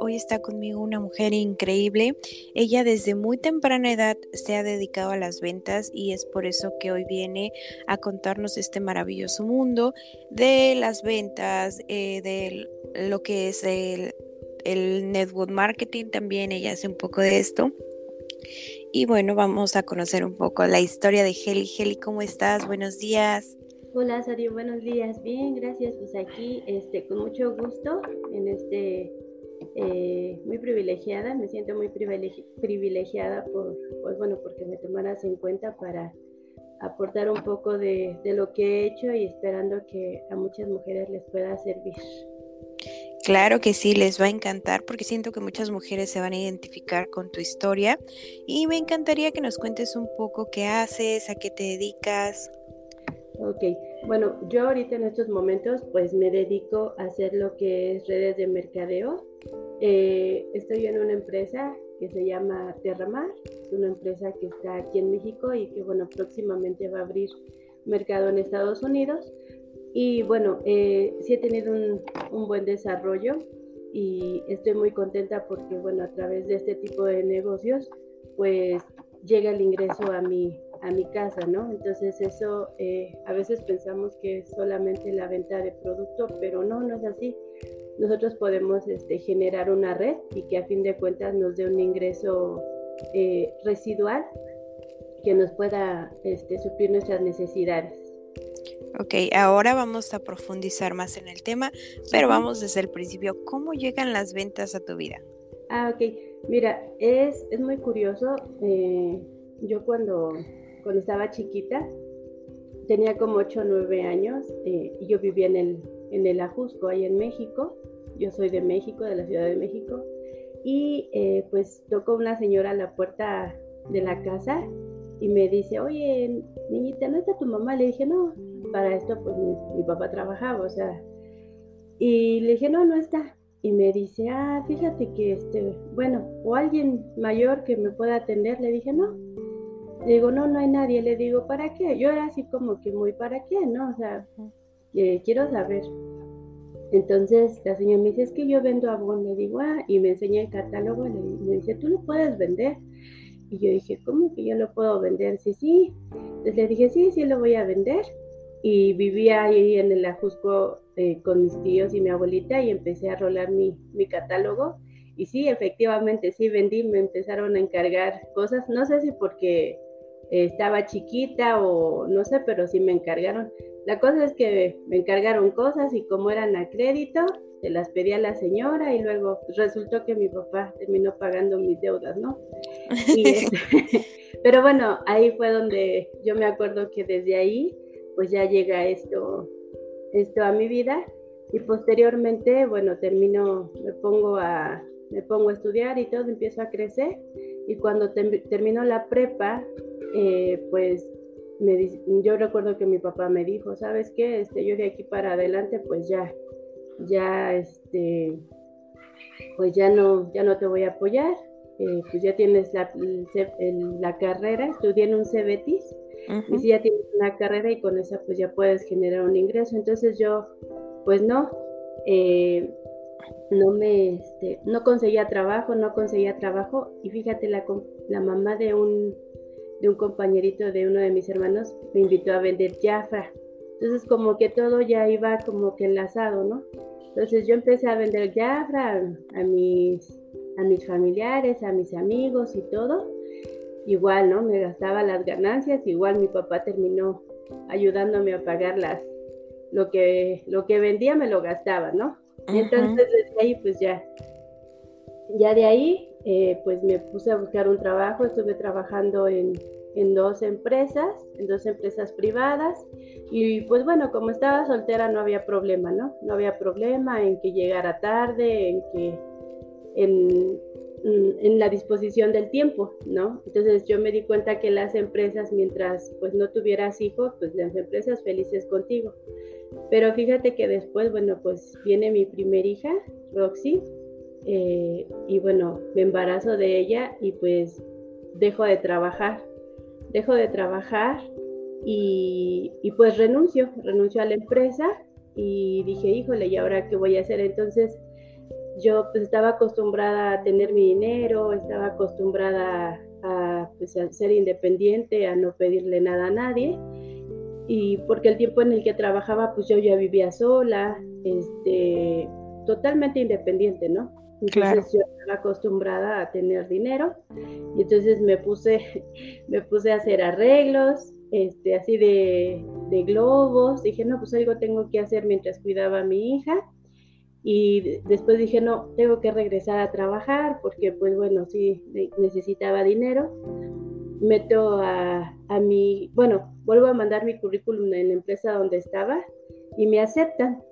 Hoy está conmigo una mujer increíble. Ella desde muy temprana edad se ha dedicado a las ventas y es por eso que hoy viene a contarnos este maravilloso mundo de las ventas, eh, de lo que es el, el network marketing. También ella hace un poco de esto. Y bueno, vamos a conocer un poco la historia de Heli. Heli, ¿cómo estás? Buenos días. Hola, Sario, buenos días. Bien, gracias. Pues aquí, este, con mucho gusto en este eh, muy privilegiada, me siento muy privilegiada por, pues bueno, porque me tomaras en cuenta para aportar un poco de, de, lo que he hecho y esperando que a muchas mujeres les pueda servir. Claro que sí, les va a encantar porque siento que muchas mujeres se van a identificar con tu historia y me encantaría que nos cuentes un poco qué haces, a qué te dedicas. Ok, bueno, yo ahorita en estos momentos pues me dedico a hacer lo que es redes de mercadeo. Eh, estoy en una empresa que se llama Terramar, es una empresa que está aquí en México y que bueno, próximamente va a abrir mercado en Estados Unidos. Y bueno, eh, sí he tenido un, buen desarrollo y estoy muy contenta porque bueno, a través de este tipo de negocios pues llega el ingreso a mi, a mi casa, ¿no? Entonces eso eh, a veces pensamos que es solamente la venta de producto, pero no, no es así. Nosotros podemos este, generar una red y que a fin de cuentas nos dé un ingreso eh, residual que nos pueda este, suplir nuestras necesidades. Ok, ahora vamos a profundizar más en el tema, pero vamos desde el principio. ¿Cómo llegan las ventas a tu vida? Ah, ok. Mira, es, es muy curioso. Eh, yo cuando cuando estaba chiquita, tenía como 8 o 9 años eh, y yo vivía en el, en el Ajusco, ahí en México. Yo soy de México, de la Ciudad de México. Y eh, pues tocó una señora a la puerta de la casa y me dice, oye, niñita, ¿no está tu mamá? Le dije, no, para esto pues mi, papá trabajaba, o sea. Y le dije, no, no está. Y me dice, ah, fíjate que este, bueno, o alguien mayor que me pueda atender. Le dije, no, le digo, no, no hay nadie. Le digo, ¿para qué? Yo era así como que muy, ¿para qué? ¿No? O sea, eh, quiero saber. Entonces la señora me dice, es que yo vendo abón. Le digo, ah, y me enseña el catálogo. Le, me dice, ¿tú lo puedes vender? Y yo dije, ¿cómo que yo lo puedo vender? Sí, sí. Entonces le dije, sí, sí, lo voy a vender. Y vivía ahí en el Ajusco eh, con mis tíos y mi abuelita y empecé a rolar mi, mi catálogo. Y sí, efectivamente, sí vendí, me empezaron a encargar cosas. No sé si porque estaba chiquita o no sé, pero sí me encargaron. La cosa es que me encargaron cosas y como eran a crédito, se las pedí a la señora y luego resultó que mi papá terminó pagando mis deudas, ¿no? Este, pero bueno, ahí fue donde yo me acuerdo que desde ahí pues ya llega esto, esto a mi vida y posteriormente, bueno, termino, me pongo a, me pongo a estudiar y todo, empiezo a crecer y cuando termino la prepa, eh, pues me, yo recuerdo que mi papá me dijo, ¿sabes qué? Este, yo de aquí para adelante, pues ya, ya, este, pues ya no, ya no te voy a apoyar, eh, pues ya tienes la, la, carrera, estudié en un CBETIS, y si ya tienes una carrera y con esa pues ya puedes generar un ingreso, entonces yo, pues no, eh, no me, este, no conseguía trabajo, no conseguía trabajo, y fíjate, la, la mamá de un de un compañerito de uno de mis hermanos me invitó a vender Jafra. Entonces como que todo ya iba como que enlazado, ¿no? Entonces yo empecé a vender Jafra a, mis, a mis familiares, a mis amigos y todo. Igual, ¿no? Me gastaba las ganancias, igual mi papá terminó ayudándome a pagar las, lo que, lo que vendía me lo gastaba, ¿no? Entonces desde ahí pues ya, ya de ahí eh, pues me puse a buscar un trabajo, estuve trabajando en, en dos empresas, en dos empresas privadas y pues bueno, como estaba soltera no había problema, ¿no? No había problema en que llegara tarde, en que en, en la disposición del tiempo, ¿no? Entonces yo me di cuenta que las empresas, mientras pues no tuvieras hijos, pues las empresas felices contigo. Pero fíjate que después, bueno, pues viene mi primer hija, Roxy, eh, y bueno, me embarazo de ella y pues dejo de trabajar, dejo de trabajar y, y pues renuncio, renuncio a la empresa y dije, híjole, ¿y ahora qué voy a hacer? Entonces yo pues estaba acostumbrada a tener mi dinero, estaba acostumbrada a, pues, a ser independiente, a no pedirle nada a nadie y porque el tiempo en el que trabajaba, pues yo ya vivía sola, este, totalmente independiente, ¿no? Entonces yo estaba acostumbrada a tener dinero. Y entonces me puse, me puse a hacer arreglos, este, así de, de globos, dije, no, pues algo tengo que hacer mientras cuidaba a mi hija y después dije, no, tengo que regresar a trabajar porque pues bueno, sí, necesitaba dinero meto a, a mi, bueno, vuelvo a mandar mi currículum en la empresa donde estaba y me aceptan.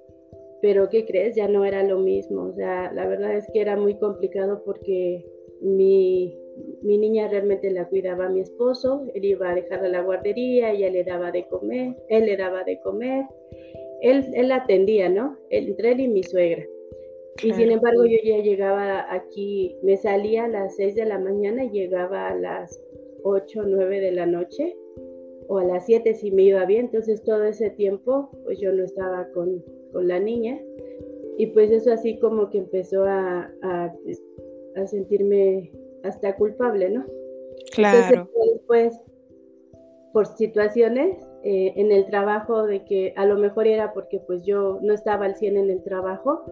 Pero ¿qué crees? Ya no era lo mismo. O sea, la verdad es que era muy complicado porque mi, mi niña realmente la cuidaba a mi esposo, él iba a dejarla a la guardería, ella le daba de comer, él le daba de comer, él, él atendía, ¿no? entre él y mi suegra. Y sin embargo yo ya llegaba aquí, me salía a las 6 de la mañana y llegaba a las 8 o 9 de la noche o a las 7 si me iba bien, entonces todo ese tiempo pues yo no estaba con, con la niña. Y pues eso así como que empezó a, a, pues, a sentirme hasta culpable, ¿no? Claro. Entonces después, por situaciones eh, en el trabajo de que a lo mejor era porque pues yo no estaba al 100 en el trabajo,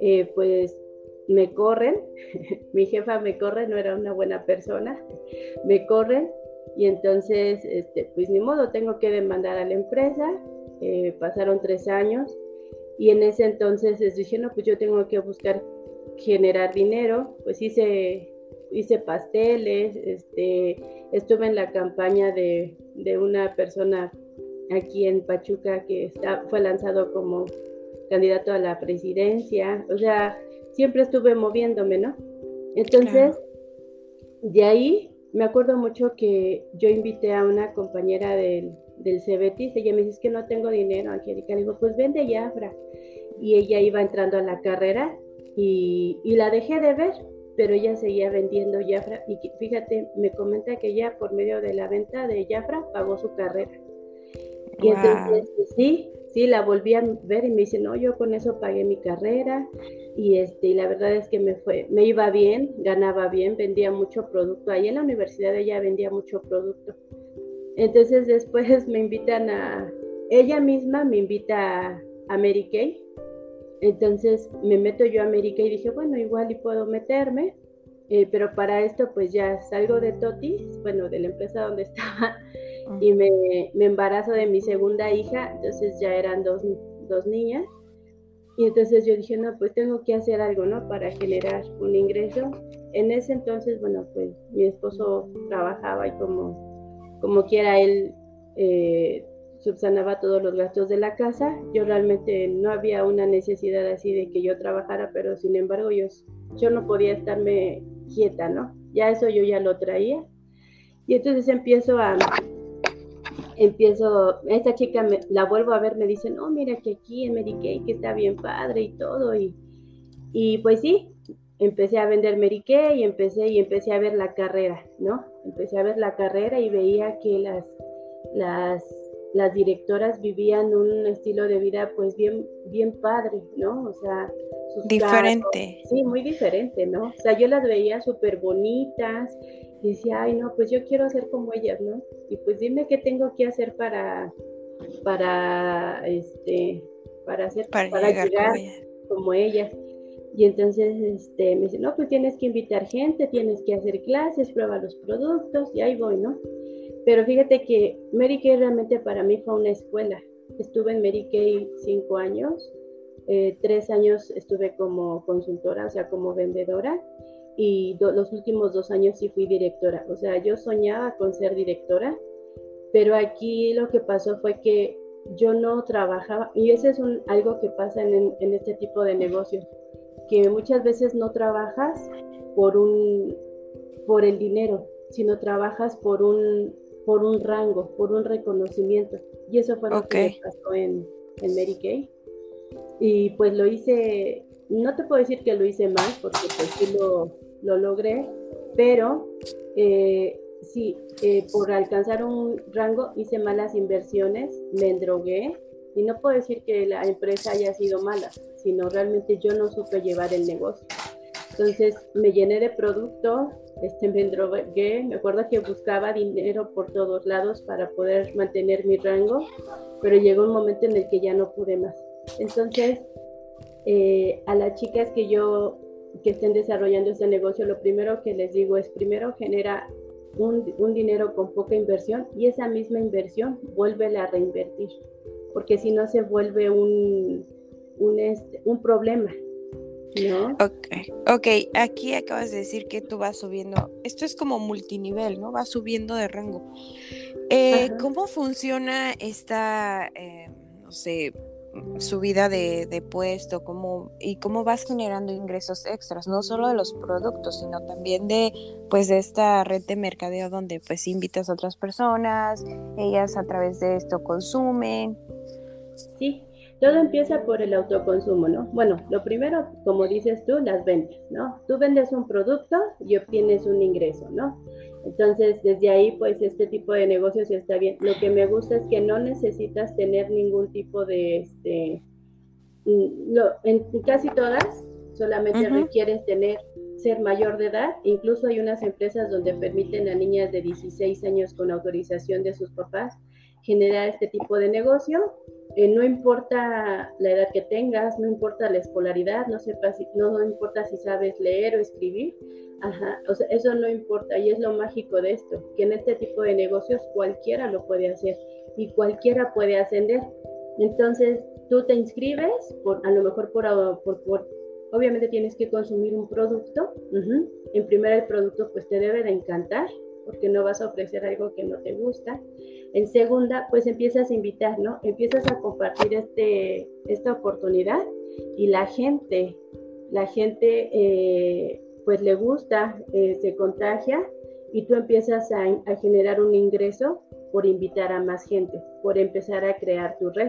eh, pues me corren, mi jefa me corre, no era una buena persona, me corren y entonces, este, pues ni modo, tengo que demandar a la empresa, eh, pasaron tres años y en ese entonces les dije, no, pues yo tengo que buscar generar dinero, pues hice, hice pasteles, este, estuve en la campaña de, de una persona aquí en Pachuca que está, fue lanzado como candidato a la presidencia, o sea, siempre estuve moviéndome, ¿no? Entonces, de ahí me acuerdo mucho que yo invité a una compañera del, del Cebetis, ella me dice que no tengo dinero, Angélica, le digo, pues vende Jafra. Y ella iba entrando a la carrera y, y la dejé de ver, pero ella seguía vendiendo Jafra. Y fíjate, me comenta que ella por medio de la venta de Jafra pagó su carrera. Y entonces, pues, sí, sí, la volví a ver y me dice, no, yo con eso pagué mi carrera y este, y la verdad es que me fue, me iba bien, ganaba bien, vendía mucho producto. Ahí en la universidad ella vendía mucho producto. Entonces después me invitan a, ella misma me invita a Mary Kay. Entonces me meto yo a Mary Kay y dije, bueno, igual y puedo meterme. Eh, pero para esto pues ya salgo de Toti, bueno, de la empresa donde estaba, y me, me, embarazo de mi segunda hija, entonces ya eran dos, dos, niñas. Y entonces yo dije, no, pues tengo que hacer algo, ¿no? Para generar un ingreso. En ese entonces, bueno, pues mi esposo trabajaba y como, como quiera él eh, subsanaba todos los gastos de la casa. Yo realmente no había una necesidad así de que yo trabajara, pero sin embargo yo, yo no podía estarme quieta, ¿no? Ya eso yo ya lo traía. Y entonces empiezo a, empiezo, esta chica me, la vuelvo a ver, me dice, no, mira que aquí en Mary Kay, que está bien padre y todo, y, y pues sí, empecé a vender Mary y empecé, y empecé a ver la carrera, ¿no? Empecé a ver la carrera y veía que las, las, las directoras vivían un estilo de vida pues bien, bien padre, ¿no? O sea, diferente. sí, muy diferente, ¿no? O sea, yo las veía súper bonitas, y decía, ay, no, pues yo quiero ser como ellas, ¿no? Y pues dime qué tengo que hacer para, para, este, para hacer, para, llegar, como, ellas. Y entonces este, me dice, no, pues tienes que invitar gente, tienes que hacer clases, prueba los productos, y ahí voy, ¿no? Pero fíjate que Mary Kay realmente para mí fue una escuela, estuve en Mary Kay cinco años, eh, tres años estuve como consultora, o sea, como vendedora, y los últimos dos años sí fui directora. O sea, yo soñaba con ser directora, pero aquí lo que pasó fue que yo no trabajaba, y eso es un, algo que pasa en, en este tipo de negocios, que muchas veces no trabajas por, un, por el dinero, sino trabajas por un, por un rango, por un reconocimiento. Y eso fue lo que pasó en, en Mary Kay. Y pues lo hice, no te puedo decir que lo hice mal, porque pues sí lo, lo logré, pero eh, sí, eh, por alcanzar un rango hice malas inversiones, me endrogué y no puedo decir que la empresa haya sido mala, sino realmente yo no supe llevar el negocio. Entonces me llené de producto, este, me endrogué, me acuerdo que buscaba dinero por todos lados para poder mantener mi rango, pero llegó un momento en el que ya no pude más. Entonces, eh, a las chicas que yo que estén desarrollando este negocio, lo primero que les digo es primero genera un, un dinero con poca inversión y esa misma inversión vuelve a reinvertir, porque si no se vuelve un, un, este, un problema. ¿No? Ok, ok, aquí acabas de decir que tú vas subiendo, esto es como multinivel, ¿no? Vas subiendo de rango. Eh, ¿Cómo funciona esta, eh, no sé, subida de, de puesto, cómo, y cómo vas generando ingresos extras, no solo de los productos, sino también de pues de esta red de mercadeo donde pues invitas a otras personas, ellas a través de esto consumen. Sí, todo empieza por el autoconsumo, ¿no? Bueno, lo primero, como dices tú, las ventas, ¿no? Tú vendes un producto y obtienes un ingreso, ¿no? Entonces, desde ahí, pues este tipo de negocios está bien. Lo que me gusta es que no necesitas tener ningún tipo de, este, mm, en casi todas, solamente requieres tener, ser mayor de edad. Incluso hay unas empresas donde permiten a niñas de 16 años con autorización de sus papás generar este tipo de negocio. Eh, no importa la edad que tengas, no importa la escolaridad, no, importa si sabes leer o escribir, eso no importa y es lo mágico de esto, que en este tipo de negocios cualquiera lo puede hacer y cualquiera puede ascender. Entonces, tú te inscribes, por, a lo mejor por, por, obviamente tienes que consumir un producto. En primer el producto pues te debe de encantar porque no vas a ofrecer algo que no te gusta. En segunda, pues empiezas a invitar, ¿no? Empiezas a compartir este, esta oportunidad y la gente, la gente... Eh, pues le gusta, eh, se contagia y tú empiezas a, generar un ingreso por invitar a más gente, por empezar a crear tu red.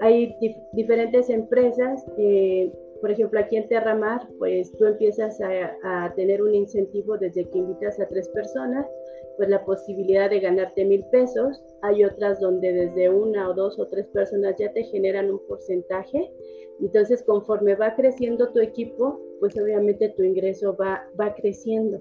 Hay diferentes empresas, eh, por ejemplo, aquí en Terramar, pues tú empiezas a, tener un incentivo desde que invitas a tres personas, pues la posibilidad de ganarte mil pesos. Hay otras donde desde una o dos o tres personas ya te generan un porcentaje. Entonces, conforme va creciendo tu equipo, pues obviamente tu ingreso va, va creciendo.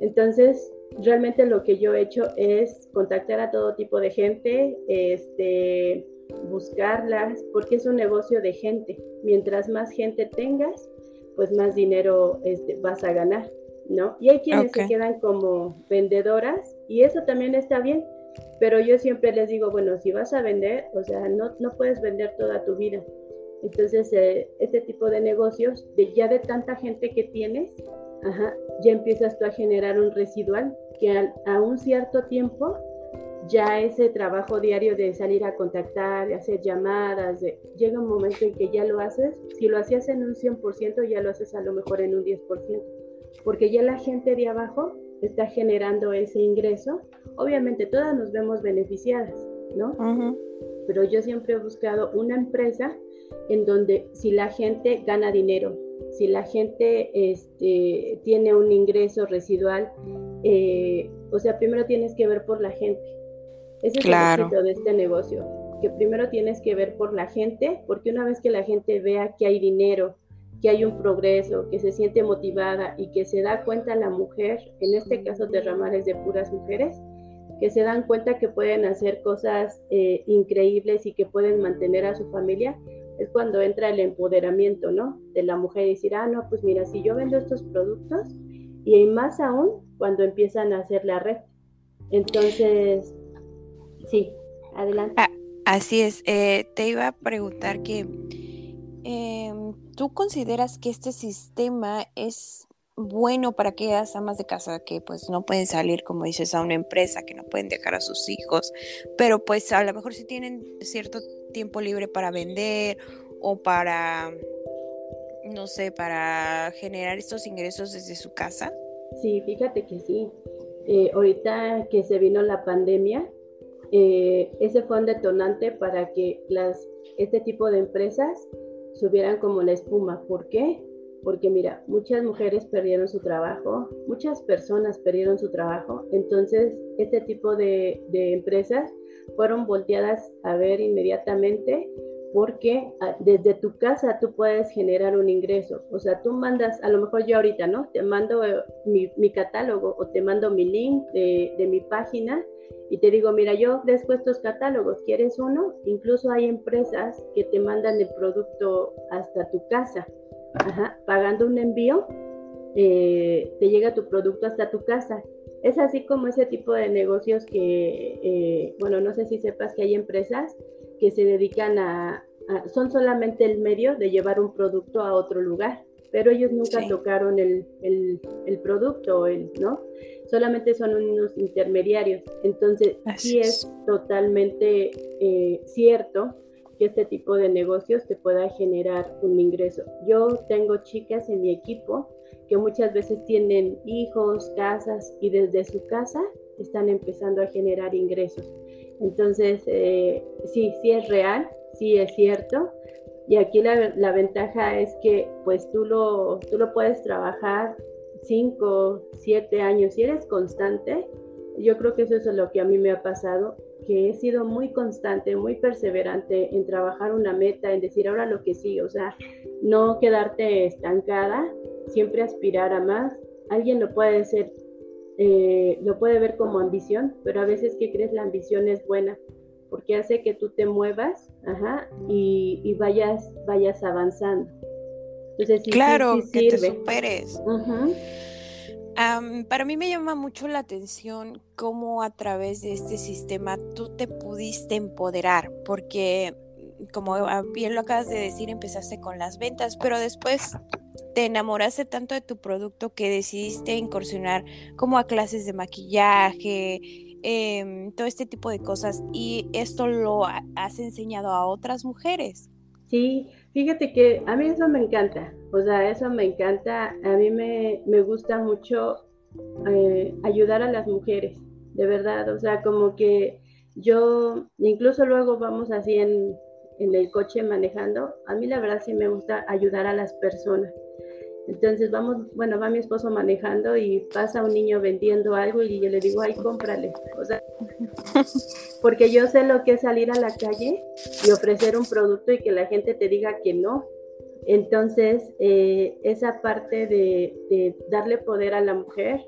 Entonces, realmente lo que yo he hecho es contactar a todo tipo de gente, este, buscarlas, porque es un negocio de gente. Mientras más gente tengas, pues más dinero este, vas a ganar, ¿no? Y hay quienes se quedan como vendedoras y eso también está bien, pero yo siempre les digo, bueno, si vas a vender, o sea, no, no puedes vender toda tu vida. Entonces, eh, este tipo de negocios, de ya de tanta gente que tienes, ya empiezas tú a generar un residual que a, un cierto tiempo ya ese trabajo diario de salir a contactar, de hacer llamadas, llega un momento en que ya lo haces, si lo hacías en un 100%, ya lo haces a lo mejor en un 10%, porque ya la gente de abajo está generando ese ingreso. Obviamente todas nos vemos beneficiadas, ¿no? Pero yo siempre he buscado una empresa en donde si la gente gana dinero, si la gente este, tiene un ingreso residual, eh, o sea, primero tienes que ver por la gente. Ese es el éxito de este negocio, que primero tienes que ver por la gente, porque una vez que la gente vea que hay dinero, que hay un progreso, que se siente motivada y que se da cuenta la mujer, en este caso de ramales de puras mujeres, que se dan cuenta que pueden hacer cosas eh, increíbles y que pueden mantener a su familia, es cuando entra el empoderamiento, ¿no? De la mujer y decir, ah, no, pues mira, si yo vendo estos productos, y más aún cuando empiezan a hacer la red. Entonces, sí, adelante. Ah, Así es, eh, te iba a preguntar que em, tú consideras que este sistema es bueno para aquellas amas de casa que pues no pueden salir, como dices, a una empresa, que no pueden dejar a sus hijos, pero pues a lo mejor si tienen cierto tiempo libre para vender o para, no sé, para generar estos ingresos desde su casa. Sí, fíjate que sí. Eh, ahorita que se vino la pandemia, eh, ese fue un detonante para que las, este tipo de empresas subieran como la espuma. ¿Por qué? Porque mira, muchas mujeres perdieron su trabajo, muchas personas perdieron su trabajo, entonces este tipo de, de empresas fueron volteadas a ver inmediatamente porque ah, desde tu casa tú puedes generar un ingreso. O sea, tú mandas, a lo mejor yo ahorita, ¿no? Te mando eh, mi, catálogo o te mando mi link de, mi página y te digo, mira, yo ofrezco estos catálogos, ¿quieres uno? Incluso hay empresas que te mandan el producto hasta tu casa pagando un envío, eh, te llega tu producto hasta tu casa. Es así como ese tipo de negocios que, eh, bueno, no sé si sepas que hay empresas que se dedican a, son solamente el medio de llevar un producto a otro lugar, pero ellos nunca tocaron el, el, producto, el, ¿no? Solamente son unos intermediarios. Entonces, sí es, totalmente eh, cierto que este tipo de negocios te pueda generar un ingreso. Yo tengo chicas en mi equipo que muchas veces tienen hijos, casas y desde su casa están empezando a generar ingresos. Entonces, eh, sí, sí es real, sí es cierto. Y aquí la, la, ventaja es que pues tú lo, tú lo puedes trabajar 5, 7 años. Si eres constante, yo creo que eso es lo que a mí me ha pasado que he sido muy constante, muy perseverante en trabajar una meta, en decir ahora lo que sí, o sea, no quedarte estancada, siempre aspirar a más. Alguien lo puede ser, eh, lo puede ver como ambición, pero a veces que crees la ambición es buena, porque hace que tú te muevas, ajá, y, vayas, vayas avanzando. Entonces, claro, que te superes. Para mí me llama mucho la atención cómo a través de este sistema tú te pudiste empoderar, porque como bien lo acabas de decir, empezaste con las ventas, pero después te enamoraste tanto de tu producto que decidiste incursionar como a clases de maquillaje, em, todo este tipo de cosas, y esto lo has enseñado a otras mujeres. Sí, fíjate que a mí eso me encanta, o sea, eso me encanta, a mí me, gusta mucho eh, ayudar a las mujeres, de verdad, o sea, como que yo, incluso luego vamos así en, en el coche manejando, a mí la verdad sí me gusta ayudar a las personas. Entonces vamos, bueno, va mi esposo manejando y pasa un niño vendiendo algo y yo le digo, ay, cómprale. O sea, porque yo sé lo que es salir a la calle y ofrecer un producto y que la gente te diga que no. Entonces, eh, esa parte de, darle poder a la mujer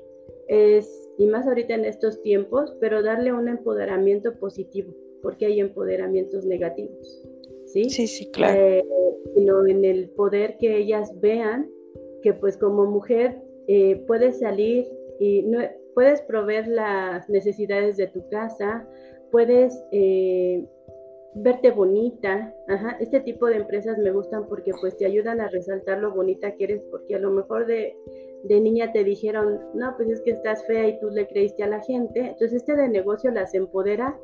es, y más ahorita en estos tiempos, pero darle un empoderamiento positivo, porque hay empoderamientos negativos. Sí, sí, sí claro. Eh, sino en el poder que ellas vean que pues como mujer eh, puedes salir y no, puedes proveer las necesidades de tu casa, puedes eh, verte bonita. Ajá. Este tipo de empresas me gustan porque pues te ayudan a resaltar lo bonita que eres, porque a lo mejor de, de niña te dijeron, no, pues es que estás fea y tú le creíste a la gente. Entonces este de negocio las empodera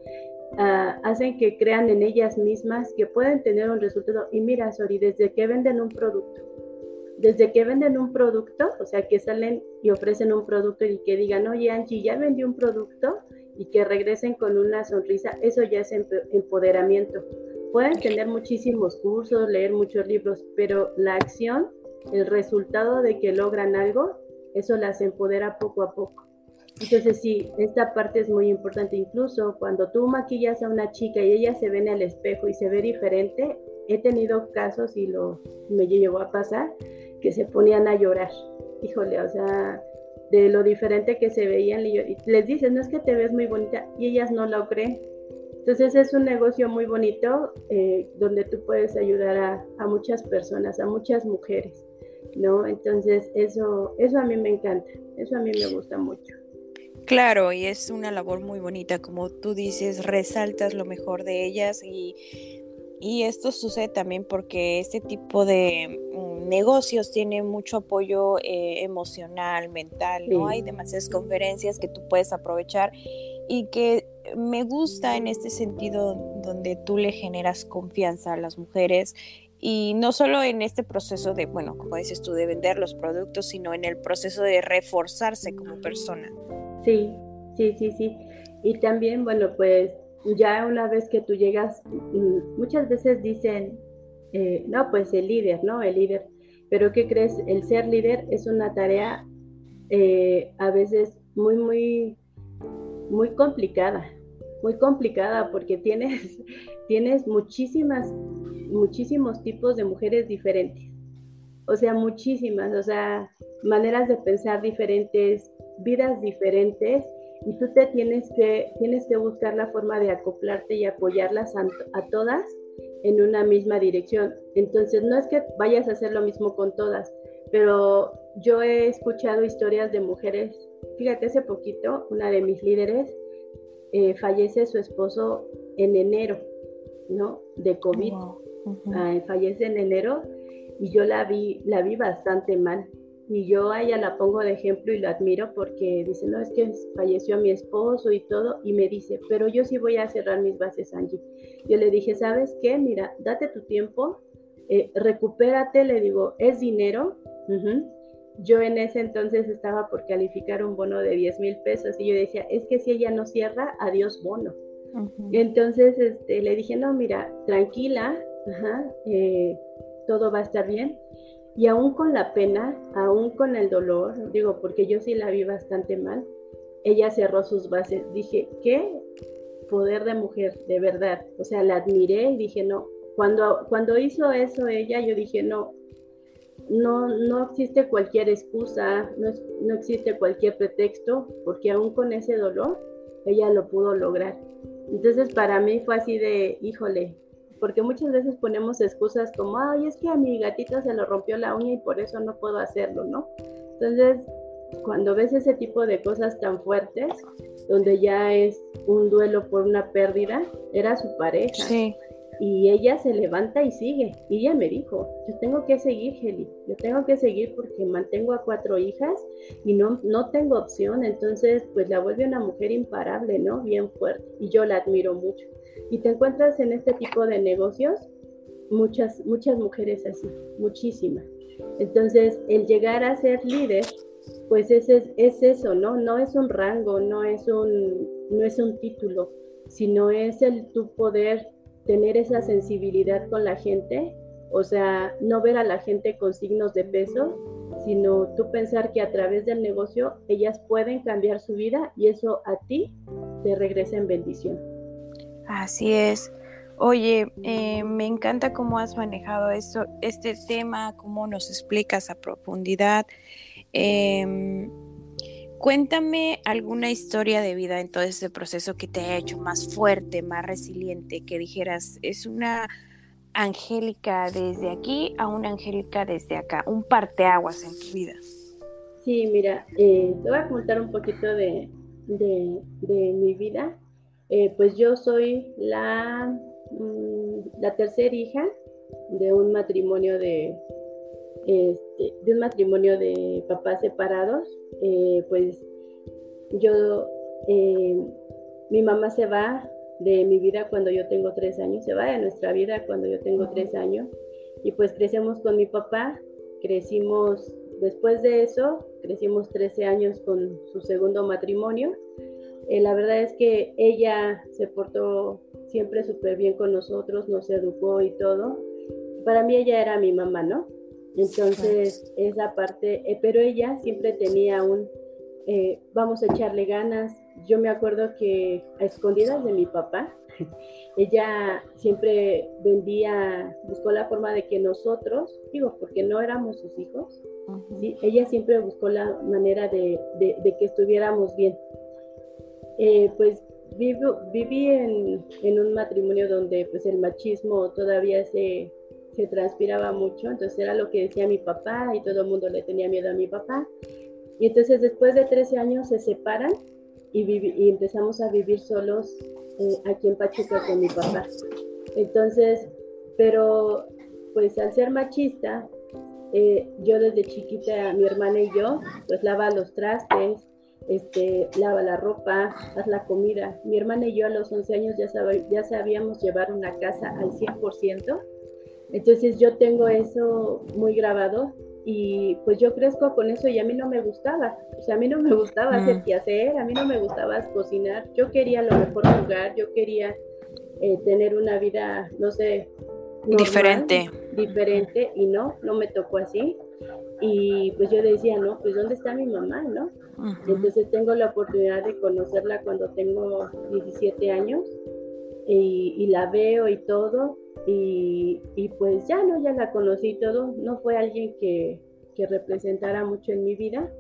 Uh, hacen que crean en ellas mismas que pueden tener un resultado. Y mira, Sori, desde que venden un producto, desde que venden un producto, o sea, que salen y ofrecen un producto y que digan, oye Angie, ya vendí un producto y que regresen con una sonrisa, eso ya es empoderamiento. Pueden tener muchísimos cursos, leer muchos libros, pero la acción, el resultado de que logran algo, eso las empodera poco a poco. Entonces sí, esta parte es muy importante. Incluso cuando tú maquillas a una chica y ella se ve en el espejo y se ve diferente, he tenido casos y lo me llegó a pasar que se ponían a llorar. Híjole, o sea, de lo diferente que se veían y les dices, no es que te ves muy bonita y ellas no lo creen. Entonces es un negocio muy bonito eh, donde tú puedes ayudar a, a, muchas personas, a muchas mujeres, ¿no? Entonces eso, eso a mí me encanta, eso a mí me gusta mucho. Claro, y es una labor muy bonita, como tú dices, resaltas lo mejor de ellas y, y esto sucede también porque este tipo de mm, negocios tiene mucho apoyo eh, emocional, mental, ¿no? Hay demasiadas conferencias que tú puedes aprovechar y que me gusta en este sentido donde tú le generas confianza a las mujeres y no solo en este proceso de, bueno, como dices tú, de vender los productos, sino en el proceso de reforzarse como persona. Sí, sí, sí, sí. Y también, bueno, pues ya una vez que tú llegas, mm, muchas veces dicen, eh, no, pues el líder, ¿no? El líder. Pero ¿qué crees? El ser líder es una tarea eh, a veces muy, muy muy complicada, muy complicada porque tienes, tienes muchísimas, muchísimos tipos de mujeres diferentes. O sea, muchísimas, o sea, maneras de pensar diferentes, vidas diferentes, y tú te tienes que, tienes que buscar la forma de acoplarte y apoyarlas a, a todas en una misma dirección. Entonces, no es que vayas a hacer lo mismo con todas, pero yo he escuchado historias de mujeres Fíjate, hace poquito una de mis líderes eh, fallece su esposo en enero, ¿no? De COVID. Ah, fallece en enero y yo la vi, la vi bastante mal. Y yo a ella la pongo de ejemplo y la admiro porque dice, no, es que falleció mi esposo y todo. Y me dice, pero yo sí voy a cerrar mis bases, Angie. Yo le dije, ¿sabes qué? Mira, date tu tiempo, eh, recupérate, le digo, es dinero. Yo en ese entonces estaba por calificar un bono de 10 mil pesos y yo decía, es que si ella no cierra, adiós bono. Entonces este, le dije, no, mira, tranquila, eh, todo va a estar bien. Y aún con la pena, aún con el dolor, digo, porque yo sí la vi bastante mal, ella cerró sus bases. Dije, ¿qué poder de mujer, de verdad? O sea, la admiré y dije, no, cuando, cuando hizo eso ella, yo dije, no, no, no existe cualquier excusa, no, no existe cualquier pretexto, porque aún con ese dolor, ella lo pudo lograr. Entonces para mí fue así de, híjole, porque muchas veces ponemos excusas como, ay, es que a mi gatita se le rompió la uña y por eso no puedo hacerlo, ¿no? Entonces, cuando ves ese tipo de cosas tan fuertes, donde ya es un duelo por una pérdida, era su pareja. Sí. Y ella se levanta y sigue. Y ella me dijo, yo tengo que seguir, Heli, yo tengo que seguir porque mantengo a cuatro hijas y no, no tengo opción. Entonces, pues la vuelve una mujer imparable, ¿no? Bien fuerte. Y yo la admiro mucho. Y te encuentras en este tipo de negocios muchas, muchas mujeres así, muchísimas. Entonces, el llegar a ser líder, pues es, es eso, ¿no? No es un rango, no es un, no es un título, sino es el tu poder tener esa sensibilidad con la gente, o sea, no ver a la gente con signos de peso, sino tú pensar que a través del negocio ellas pueden cambiar su vida y eso a ti te regresa en bendición. Así es. Oye, eh, me encanta cómo has manejado esto, este tema, cómo nos explicas a profundidad. Em, Cuéntame alguna historia de vida en todo ese proceso que te haya hecho más fuerte, más resiliente, que dijeras, es una Angélica desde aquí a una Angélica desde acá, un parteaguas en tu vida. Sí, mira, eh, te voy a contar un poquito de, mi vida. Eh, pues yo soy la, mm, la tercera hija de un matrimonio de, este, de un matrimonio de papás separados, eh, pues yo, eh, mi mamá se va de mi vida cuando yo tengo tres años, se va de nuestra vida cuando yo tengo tres años, y pues crecemos con mi papá, crecimos, después de eso, crecimos 13 años con su segundo matrimonio. Eh, la verdad es que ella se portó siempre súper bien con nosotros, nos educó y todo. Para mí ella era mi mamá, ¿no? Entonces, esa parte, eh, pero ella siempre tenía un, eh, vamos a echarle ganas. Yo me acuerdo que a escondidas de mi papá, ella siempre vendía, buscó la forma de que nosotros, digo, porque no éramos sus hijos, ella siempre buscó la manera de, que estuviéramos bien. Eh, pues vivo, viví en, en, un matrimonio donde pues el machismo todavía se, se transpiraba mucho, entonces era lo que decía mi papá y todo el mundo le tenía miedo a mi papá. Y entonces después de 13 años se separan y, empezamos a vivir solos eh, aquí en Pachuca con mi papá. Entonces, pero pues al ser machista, eh, yo desde chiquita, mi hermana y yo, pues lava los trastes, este, lava la ropa, haz la comida. Mi hermana y yo a los 11 años ya, ya sabíamos llevar una casa al 100%. Entonces yo tengo eso muy grabado y pues yo crezco con eso y a mí no me gustaba. O sea, a mí no me gustaba hacer mm. qué hacer, a mí no me gustaba cocinar. Yo quería lo mejor jugar, yo quería eh, tener una vida, no sé, diferente. Diferente y no, no me tocó así. Y pues yo decía, no, pues ¿dónde está mi mamá, no? Entonces tengo la oportunidad de conocerla cuando tengo 17 años y, la veo y todo. Y, y, pues ya no, ya la conocí todo. No fue alguien que, que representara mucho en mi vida.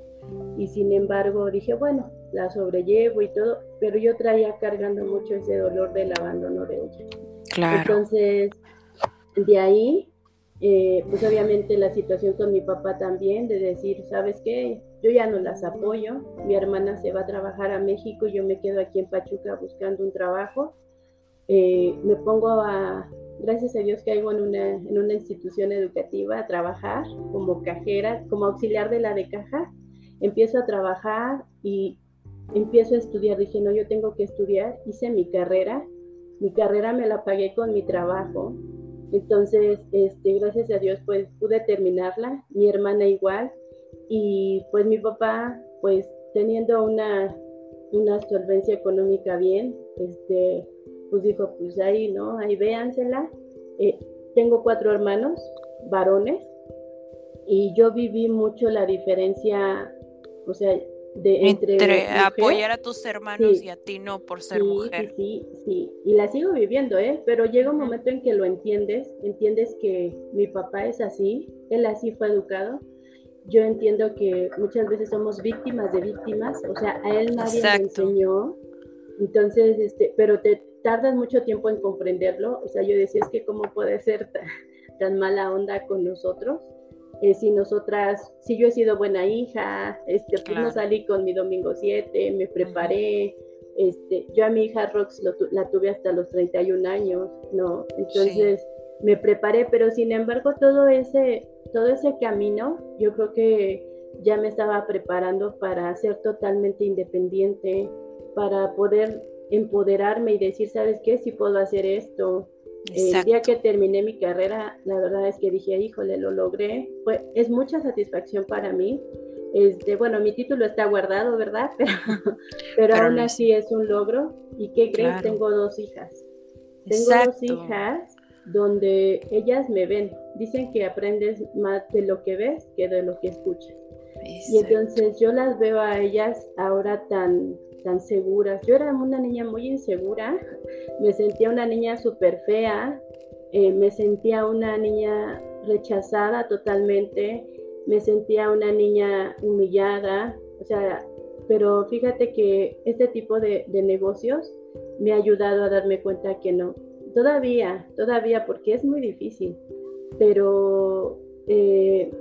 Y sin embargo dije, bueno, la sobrellevo y todo, pero yo traía cargando mucho ese dolor del abandono de ella. Claro. Entonces, de ahí, eh, pues obviamente la situación con mi papá también, de decir, ¿sabes qué? Yo ya no las apoyo, mi hermana se va a trabajar a México, yo me quedo aquí en Pachuca buscando un trabajo. Eh, me pongo a, gracias a Dios hago en una, en una institución educativa a trabajar como cajera, como auxiliar de la de caja. Empiezo a trabajar y empiezo a estudiar. Dije, no, yo tengo que estudiar. Hice mi carrera. Mi carrera me la pagué con mi trabajo. Entonces, este, gracias a Dios, pues pude terminarla, mi hermana igual, y pues mi papá, pues teniendo una, una solvencia económica bien, este, pues dijo, pues ahí, ¿no? Ahí véansela. Eh, tengo cuatro hermanos, varones, y yo viví mucho la diferencia, o sea, entre, apoyar a tus hermanos y a ti no por ser mujer. Sí, sí, y la sigo viviendo, ¿eh? Pero llega un momento en que lo entiendes, entiendes que mi papá es así, él así fue educado. Yo entiendo que muchas veces somos víctimas de víctimas, o sea, a él nadie le enseñó, entonces, este, pero te tardas mucho tiempo en comprenderlo, o sea, yo decía, es que cómo puede ser tan mala onda con nosotros, eh, si nosotras, si yo he sido buena hija, este, pues no salí con mi domingo 7, me preparé, este, yo a mi hija Rox la tuve hasta los 31 años, ¿no? Entonces me preparé, pero sin embargo todo ese, todo ese camino, yo creo que ya me estaba preparando para ser totalmente independiente, para poder empoderarme y decir, ¿sabes qué? Si puedo hacer esto, el día que terminé mi carrera, la verdad es que dije, híjole, lo logré. Fue, es mucha satisfacción para mí. Este, bueno, mi título está guardado, ¿verdad? Pero, aún así es un logro. ¿Y qué crees? Tengo dos hijas. Tengo dos hijas donde ellas me ven. Dicen que aprendes más de lo que ves que de lo que escuchas. Y entonces yo las veo a ellas ahora tan tan seguras. Yo era una niña muy insegura, me sentía una niña súper fea, eh, me sentía una niña rechazada totalmente, me sentía una niña humillada, o sea, pero fíjate que este tipo de, negocios me ha ayudado a darme cuenta que no, todavía, todavía, porque es muy difícil, pero eh,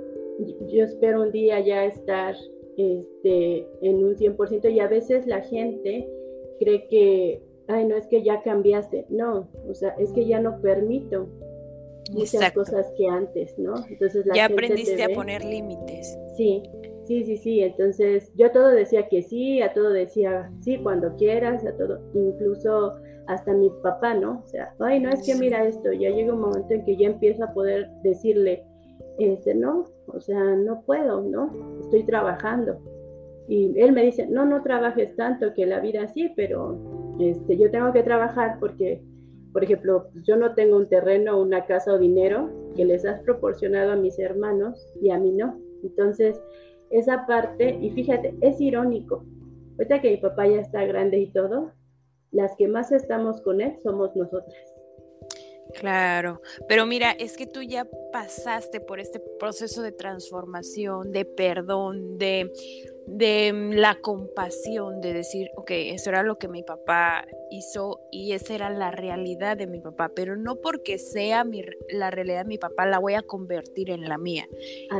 yo espero un día ya estar este, en un 100% y a veces la gente cree que, ay, no es que ya cambiaste, no, o sea, es que ya no permito muchas cosas que antes, ¿no? Entonces la ya aprendiste a poner límites. Sí, sí, sí, sí, entonces yo a todo decía que sí, a todo decía sí, cuando quieras, a todo, incluso hasta mi papá, ¿no? O sea, ay, no es que mira esto, ya llega un momento en que ya empiezo a poder decirle, este, no, o sea, no puedo, ¿no? Estoy trabajando. Y él me dice, no, no trabajes tanto, que la vida sí, pero este, yo tengo que trabajar porque, por ejemplo, yo no tengo un terreno, una casa o dinero que les has proporcionado a mis hermanos y a mí no. Entonces, esa parte, y fíjate, es irónico. Ahorita que mi papá ya está grande y todo, las que más estamos con él somos nosotras. Claro, pero mira, es que tú ya pasaste por este proceso de transformación, de perdón, de de mm, la compasión, de decir, ok, eso era lo que mi papá hizo y esa era la realidad de mi papá, pero no porque sea mi, la realidad de mi papá la voy a convertir en la mía.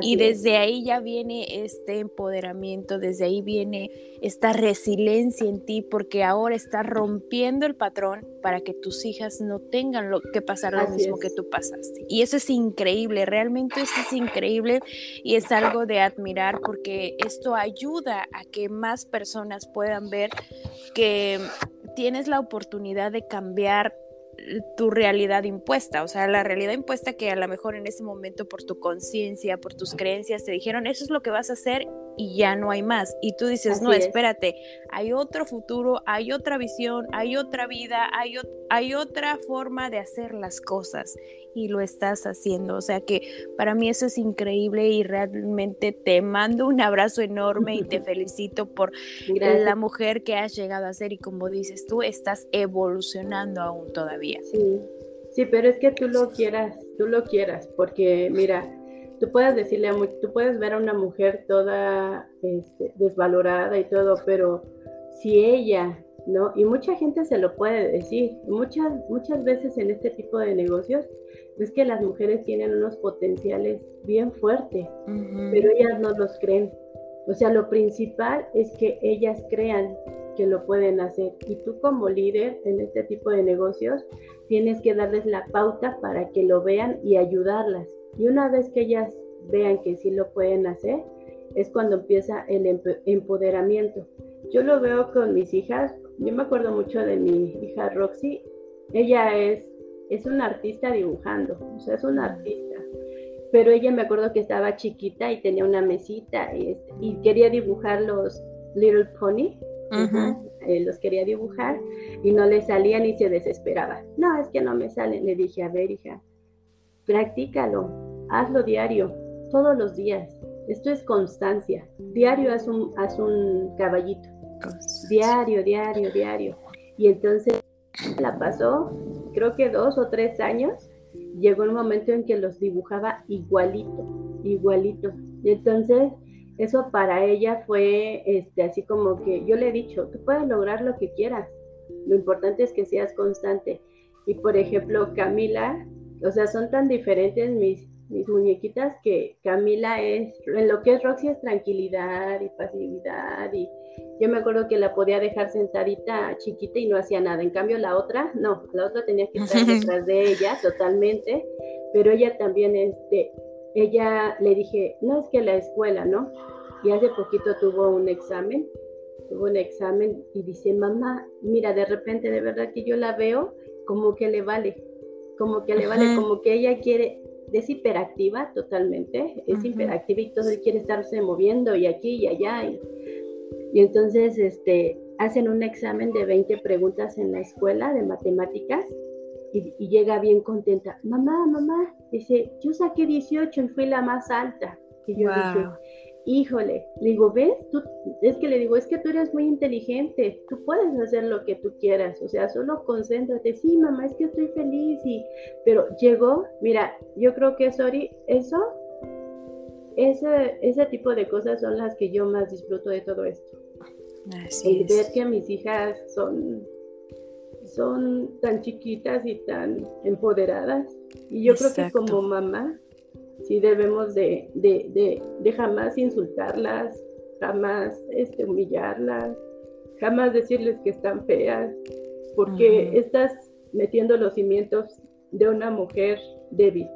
y desde ahí ya viene este empoderamiento, desde ahí viene esta resiliencia en ti, porque ahora estás rompiendo el patrón para que tus hijas no tengan lo que pasar lo mismo que tú pasaste. Y eso es increíble, realmente eso es increíble y es algo de admirar porque esto ayuda a que más personas puedan ver que tienes la oportunidad de cambiar tu realidad impuesta, o sea, la realidad impuesta que a lo mejor en ese momento por tu conciencia, por tus creencias te dijeron, eso es lo que vas a hacer y ya no hay más. Y tú dices, no, espérate, hay otro futuro, hay otra visión, hay otra vida, hay, hay otra forma de hacer las cosas y lo estás haciendo. O sea que para mí eso es increíble y realmente te mando un abrazo enorme y te felicito por la mujer que has llegado a ser y como dices tú, estás evolucionando aún todavía. Sí, sí, pero es que tú lo quieras, tú lo quieras, porque mira, tú puedes decirle a, tú puedes ver a una mujer toda este, desvalorada y todo, pero si ella, ¿no? Y mucha gente se lo puede decir, muchas, muchas veces en este tipo de negocios, es que las mujeres tienen unos potenciales bien fuertes, pero ellas no los creen. O sea, lo principal es que ellas crean que lo pueden hacer. Y tú como líder en este tipo de negocios, tienes que darles la pauta para que lo vean y ayudarlas. Y una vez que ellas vean que sí lo pueden hacer, es cuando empieza el empoderamiento. Yo lo veo con mis hijas, yo me acuerdo mucho de mi hija Roxy, ella es, es una artista dibujando, o sea, es una artista. Pero ella me acuerdo que estaba chiquita y tenía una mesita y, este, y quería dibujar los Little Pony, eh, los quería dibujar y no le salían y se desesperaba. No, es que no me salen. Le dije, a ver, hija, practícalo, hazlo diario, todos los días. Esto es constancia. Diario haz un, haz un caballito. Diario, diario, diario. Y entonces la pasó, creo que dos o tres años, llegó un momento en que los dibujaba igualito, igualito. Y entonces eso para ella fue este, así como que yo le he dicho, tú puedes lograr lo que quieras, lo importante es que seas constante. Y por ejemplo, Camila o sea, son tan diferentes mis, mis muñequitas que Camila es, en lo que es Roxy es tranquilidad y pasividad y yo me acuerdo que la podía dejar sentadita chiquita y no hacía nada. En cambio la otra, no, la otra tenía que estar detrás de ella totalmente, pero ella también, este, ella le dije, no es que la escuela, ¿no? Y hace poquito tuvo un examen, tuvo un examen y dice, mamá, mira, de repente de verdad que yo la veo como que le vale, como que le vale, como que ella quiere, es hiperactiva totalmente, es hiperactiva y todo quiere estarse moviendo y aquí y allá. Y, y, entonces este, hacen un examen de 20 preguntas en la escuela de matemáticas y, llega bien contenta. Mamá, mamá, dice, yo saqué 18 y fui la más alta. Y yo dije, híjole, le digo, ¿ves? Tú, es que le digo, es que tú eres muy inteligente, tú puedes hacer lo que tú quieras, o sea, solo concéntrate, sí, mamá, es que estoy feliz, y, pero llegó, mira, yo creo que, Sori, eso, ese, ese tipo de cosas son las que yo más disfruto de todo esto. Así ver que mis hijas son, son tan chiquitas y tan empoderadas, y yo creo que como mamá, sí debemos de, jamás insultarlas, jamás este, humillarlas, jamás decirles que están feas, porque estás metiendo los cimientos de una mujer débil.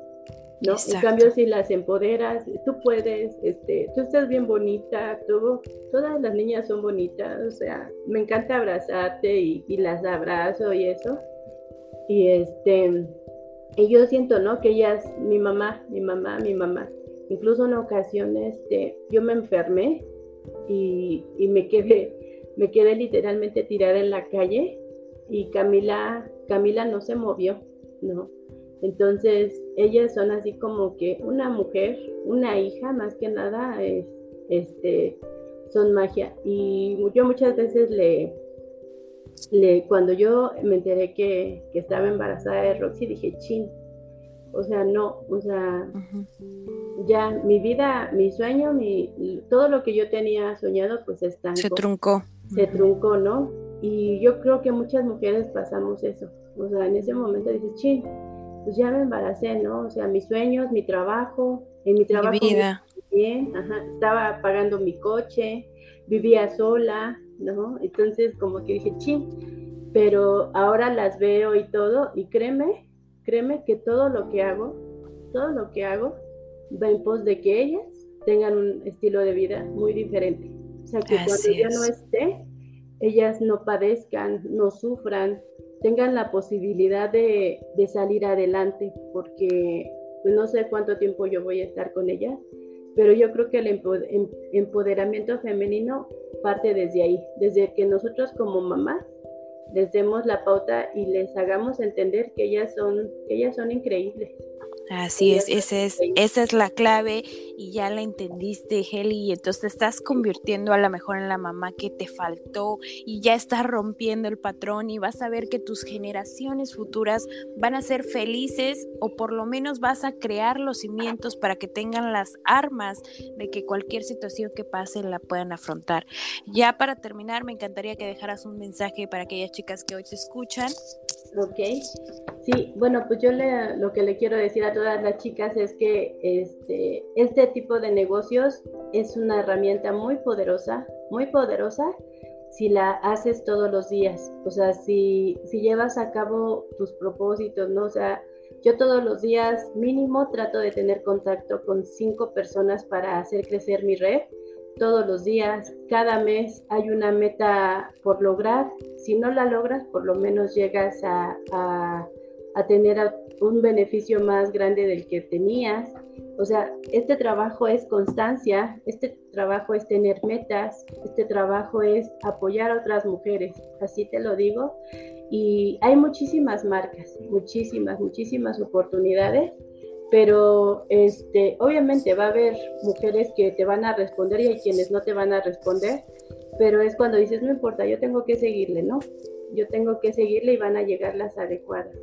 ¿no? En cambio, si las empoderas, tú puedes, este, tú estás bien bonita, tú, todas las niñas son bonitas, o sea, me encanta abrazarte y, y las abrazo y eso. Y este, y yo siento, ¿no? Que ellas, mi mamá, mi mamá, mi mamá, incluso en ocasiones este, yo me enfermé y, me quedé, me quedé literalmente tirada en la calle y Camila, Camila no se movió, ¿no? Entonces, ellas son así como que una mujer, una hija, más que nada, es, este, son magia. Y yo muchas veces le, cuando yo me enteré que, estaba embarazada de Roxy, dije, chin, o sea, no, o sea, ya mi vida, mi sueño, mi, todo lo que yo tenía soñado, pues está. Se truncó. Se truncó, ¿no? Y yo creo que muchas mujeres pasamos eso. O sea, en ese momento dices, ching, pues ya me embaracé, ¿no? O sea, mis sueños, mi trabajo, en mi trabajo. Mi vida. Bien, ajá, estaba pagando mi coche, vivía sola, ¿no? Entonces, como que dije, ching, pero ahora las veo y todo, y créeme, créeme que todo lo que hago, todo lo que hago, va en pos de que ellas tengan un estilo de vida muy diferente. O sea, que cuando yo no esté, ellas no padezcan, no sufran, tengan la posibilidad de, salir adelante, porque pues, no sé cuánto tiempo yo voy a estar con ellas, pero yo creo que el em, empoderamiento femenino parte desde ahí, desde que nosotros como mamás les demos la pauta y les hagamos entender que ellas son, que ellas son increíbles, Así es, ese es, esa es la clave y ya la entendiste, Heli, y entonces te estás convirtiendo a lo mejor en la mamá que te faltó y ya estás rompiendo el patrón y vas a ver que tus generaciones futuras van a ser felices o por lo menos vas a crear los cimientos para que tengan las armas de que cualquier situación que pase la puedan afrontar. Ya para terminar, me encantaría que dejaras un mensaje para aquellas chicas que hoy te escuchan. Ok, sí, bueno, pues yo le, lo que le quiero decir a todas las chicas es que este, este tipo de negocios es una herramienta muy poderosa, muy poderosa si la haces todos los días, o sea, si, si llevas a cabo tus propósitos, ¿no? O sea, yo todos los días mínimo trato de tener contacto con cinco personas para hacer crecer mi red. Todos los días, cada mes hay una meta por lograr. Si no la logras, por lo menos llegas a, a, a tener un beneficio más grande del que tenías. O sea, este trabajo es constancia, este trabajo es tener metas, este trabajo es apoyar a otras mujeres, así te lo digo. Y hay muchísimas marcas, muchísimas, muchísimas oportunidades, pero este, obviamente va a haber mujeres que te van a responder y hay quienes no te van a responder, pero es cuando dices, no importa, yo tengo que seguirle, ¿no? Yo tengo que seguirle y van a llegar las adecuadas.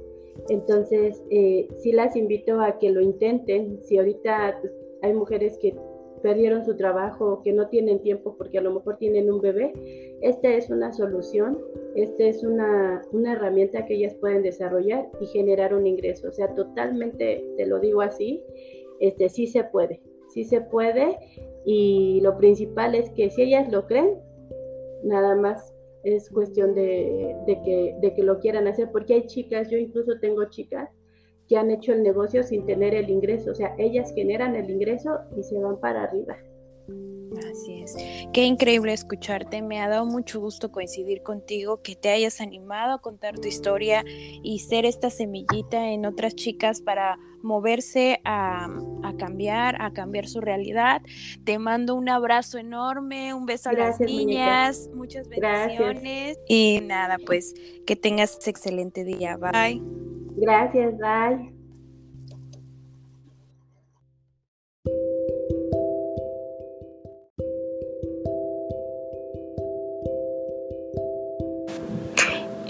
Entonces, eh, sí las invito a que lo intenten. Si ahorita pues, hay mujeres que perdieron su trabajo, que no tienen tiempo porque a lo mejor tienen un bebé, esta es una solución, esta es una, una herramienta que ellas pueden desarrollar y generar un ingreso. O sea, totalmente, te lo digo así, este, sí se puede, sí se puede y lo principal es que si ellas lo creen, nada más es cuestión de, que, de que lo quieran hacer, porque hay chicas, yo incluso tengo chicas que han hecho el negocio sin tener el ingreso, o sea, ellas generan el ingreso y se van para arriba. Así es. Qué increíble escucharte. Me ha dado mucho gusto coincidir contigo, que te hayas animado a contar tu historia y ser esta semillita en otras chicas para moverse a, cambiar, a cambiar su realidad. Te mando un abrazo enorme, un beso a las niñas, muchas bendiciones y nada, pues que tengas excelente día. Bye. Gracias, bye.